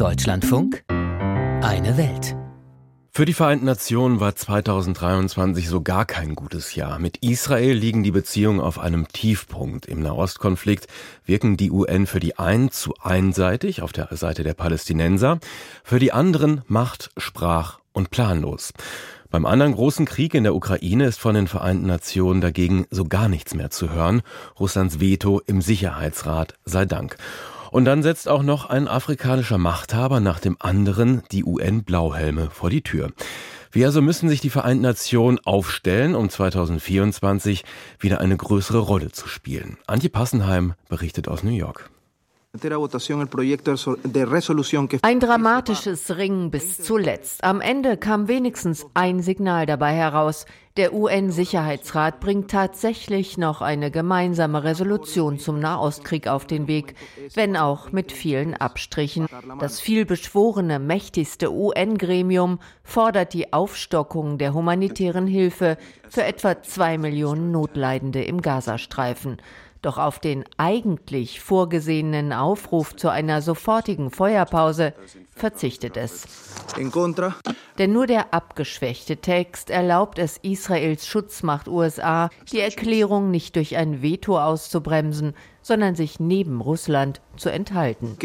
Deutschlandfunk Eine Welt. Für die Vereinten Nationen war 2023 so gar kein gutes Jahr. Mit Israel liegen die Beziehungen auf einem Tiefpunkt. Im Nahostkonflikt wirken die UN für die einen zu einseitig auf der Seite der Palästinenser, für die anderen macht, sprach und planlos. Beim anderen großen Krieg in der Ukraine ist von den Vereinten Nationen dagegen so gar nichts mehr zu hören. Russlands Veto im Sicherheitsrat sei Dank. Und dann setzt auch noch ein afrikanischer Machthaber nach dem anderen die UN-Blauhelme vor die Tür. Wie also müssen sich die Vereinten Nationen aufstellen, um 2024 wieder eine größere Rolle zu spielen? Antje Passenheim berichtet aus New York. Ein dramatisches Ringen bis zuletzt. Am Ende kam wenigstens ein Signal dabei heraus. Der UN-Sicherheitsrat bringt tatsächlich noch eine gemeinsame Resolution zum Nahostkrieg auf den Weg, wenn auch mit vielen Abstrichen. Das vielbeschworene, mächtigste UN-Gremium fordert die Aufstockung der humanitären Hilfe für etwa zwei Millionen Notleidende im Gazastreifen. Doch auf den eigentlich vorgesehenen Aufruf zu einer sofortigen Feuerpause verzichtet es. Denn nur der abgeschwächte Text erlaubt es Israels Schutzmacht USA, die Erklärung nicht durch ein Veto auszubremsen, sondern sich neben Russland zu enthalten.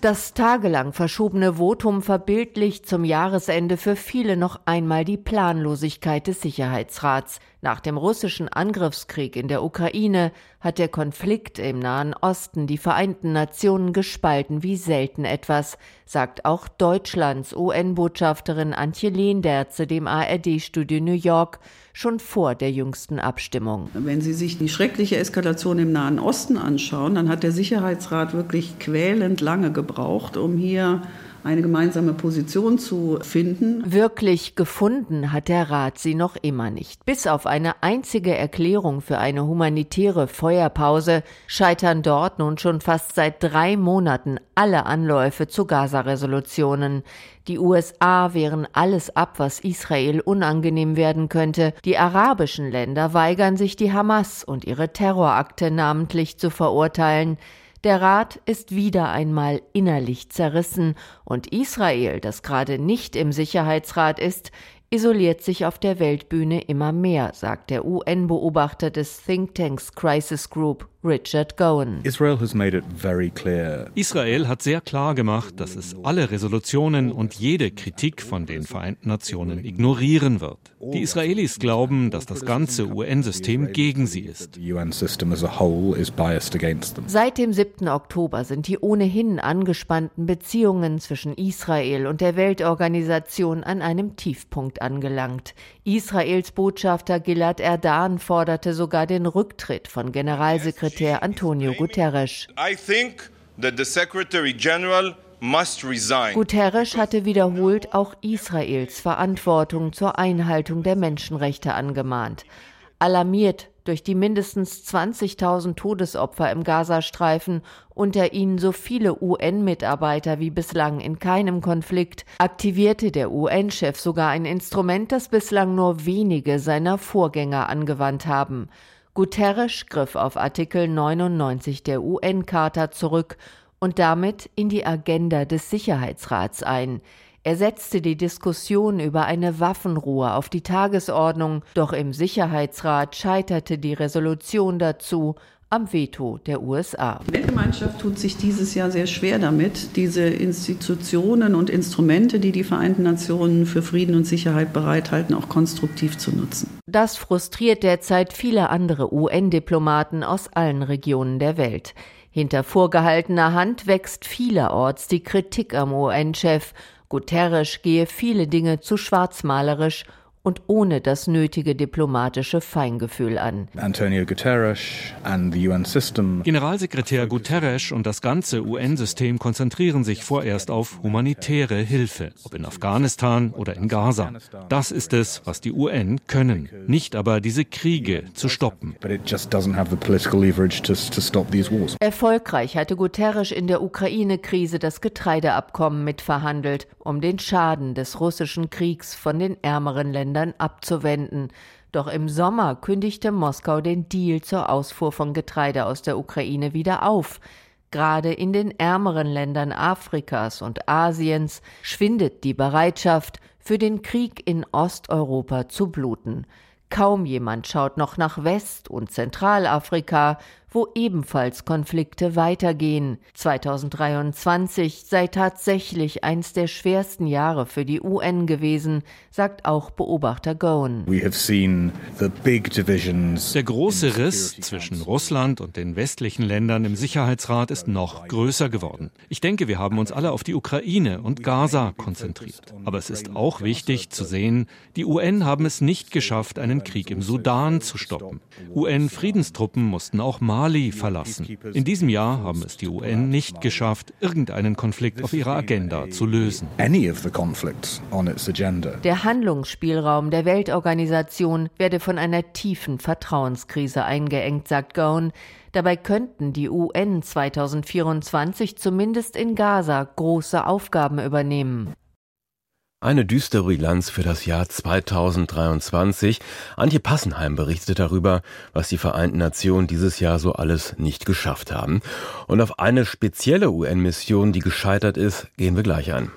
Das tagelang verschobene Votum verbildlicht zum Jahresende für viele noch einmal die Planlosigkeit des Sicherheitsrats. Nach dem russischen Angriffskrieg in der Ukraine hat der Konflikt im Nahen Osten die Vereinten Nationen gespalten wie selten etwas, sagt auch Deutschlands UN-Botschafterin Antje Lehnderze dem ARD-Studio New York schon vor der jüngsten Abstimmung. Wenn Sie sich die schreckliche Eskalation im Nahen Osten anschauen, dann hat der Sicherheitsrat wirklich quälend lange gebraucht, um hier eine gemeinsame Position zu finden. Wirklich gefunden hat der Rat sie noch immer nicht. Bis auf eine einzige Erklärung für eine humanitäre Feuerpause scheitern dort nun schon fast seit drei Monaten alle Anläufe zu Gaza-Resolutionen. Die USA wehren alles ab, was Israel unangenehm werden könnte. Die arabischen Länder weigern sich, die Hamas und ihre Terrorakte namentlich zu verurteilen. Der Rat ist wieder einmal innerlich zerrissen und Israel, das gerade nicht im Sicherheitsrat ist, isoliert sich auf der Weltbühne immer mehr, sagt der UN-Beobachter des Thinktanks Crisis Group Richard Gowen. Israel hat sehr klar gemacht, dass es alle Resolutionen und jede Kritik von den Vereinten Nationen ignorieren wird. Die Israelis glauben, dass das ganze UN-System gegen sie ist. Seit dem 7. Oktober sind die ohnehin angespannten Beziehungen zwischen Israel und der Weltorganisation an einem Tiefpunkt angelangt. Israels Botschafter Gilad Erdan forderte sogar den Rücktritt von Generalsekretär Antonio Guterres. Guterres hatte wiederholt auch Israels Verantwortung zur Einhaltung der Menschenrechte angemahnt. Alarmiert durch die mindestens 20.000 Todesopfer im Gazastreifen, unter ihnen so viele UN-Mitarbeiter wie bislang in keinem Konflikt, aktivierte der UN-Chef sogar ein Instrument, das bislang nur wenige seiner Vorgänger angewandt haben. Guterres griff auf Artikel 99 der UN-Charta zurück und damit in die Agenda des Sicherheitsrats ein. Er setzte die Diskussion über eine Waffenruhe auf die Tagesordnung, doch im Sicherheitsrat scheiterte die Resolution dazu am Veto der USA. Die Weltgemeinschaft tut sich dieses Jahr sehr schwer damit, diese Institutionen und Instrumente, die die Vereinten Nationen für Frieden und Sicherheit bereithalten, auch konstruktiv zu nutzen. Das frustriert derzeit viele andere UN-Diplomaten aus allen Regionen der Welt. Hinter vorgehaltener Hand wächst vielerorts die Kritik am UN-Chef Guterres gehe viele Dinge zu schwarzmalerisch und ohne das nötige diplomatische Feingefühl an. Antonio Guterres and the UN system. Generalsekretär Guterres und das ganze UN-System konzentrieren sich vorerst auf humanitäre Hilfe, ob in Afghanistan oder in Gaza. Das ist es, was die UN können, nicht aber diese Kriege zu stoppen. Erfolgreich hatte Guterres in der Ukraine-Krise das Getreideabkommen mitverhandelt, um den Schaden des russischen Kriegs von den ärmeren Ländern Ländern abzuwenden. Doch im Sommer kündigte Moskau den Deal zur Ausfuhr von Getreide aus der Ukraine wieder auf. Gerade in den ärmeren Ländern Afrikas und Asiens schwindet die Bereitschaft, für den Krieg in Osteuropa zu bluten. Kaum jemand schaut noch nach West- und Zentralafrika, wo ebenfalls Konflikte weitergehen. 2023 sei tatsächlich eins der schwersten Jahre für die UN gewesen, sagt auch Beobachter Gowen. Der große Riss zwischen Russland und den westlichen Ländern im Sicherheitsrat ist noch größer geworden. Ich denke, wir haben uns alle auf die Ukraine und Gaza konzentriert. Aber es ist auch wichtig zu sehen, die UN haben es nicht geschafft, einen Krieg im Sudan zu stoppen. UN-Friedenstruppen mussten auch mal Mali verlassen. In diesem Jahr haben es die UN nicht geschafft, irgendeinen Konflikt auf ihrer Agenda zu lösen. Der Handlungsspielraum der Weltorganisation werde von einer tiefen Vertrauenskrise eingeengt, sagt Gowan. Dabei könnten die UN 2024 zumindest in Gaza große Aufgaben übernehmen. Eine düstere Bilanz für das Jahr 2023. Antje Passenheim berichtet darüber, was die Vereinten Nationen dieses Jahr so alles nicht geschafft haben. Und auf eine spezielle UN-Mission, die gescheitert ist, gehen wir gleich ein.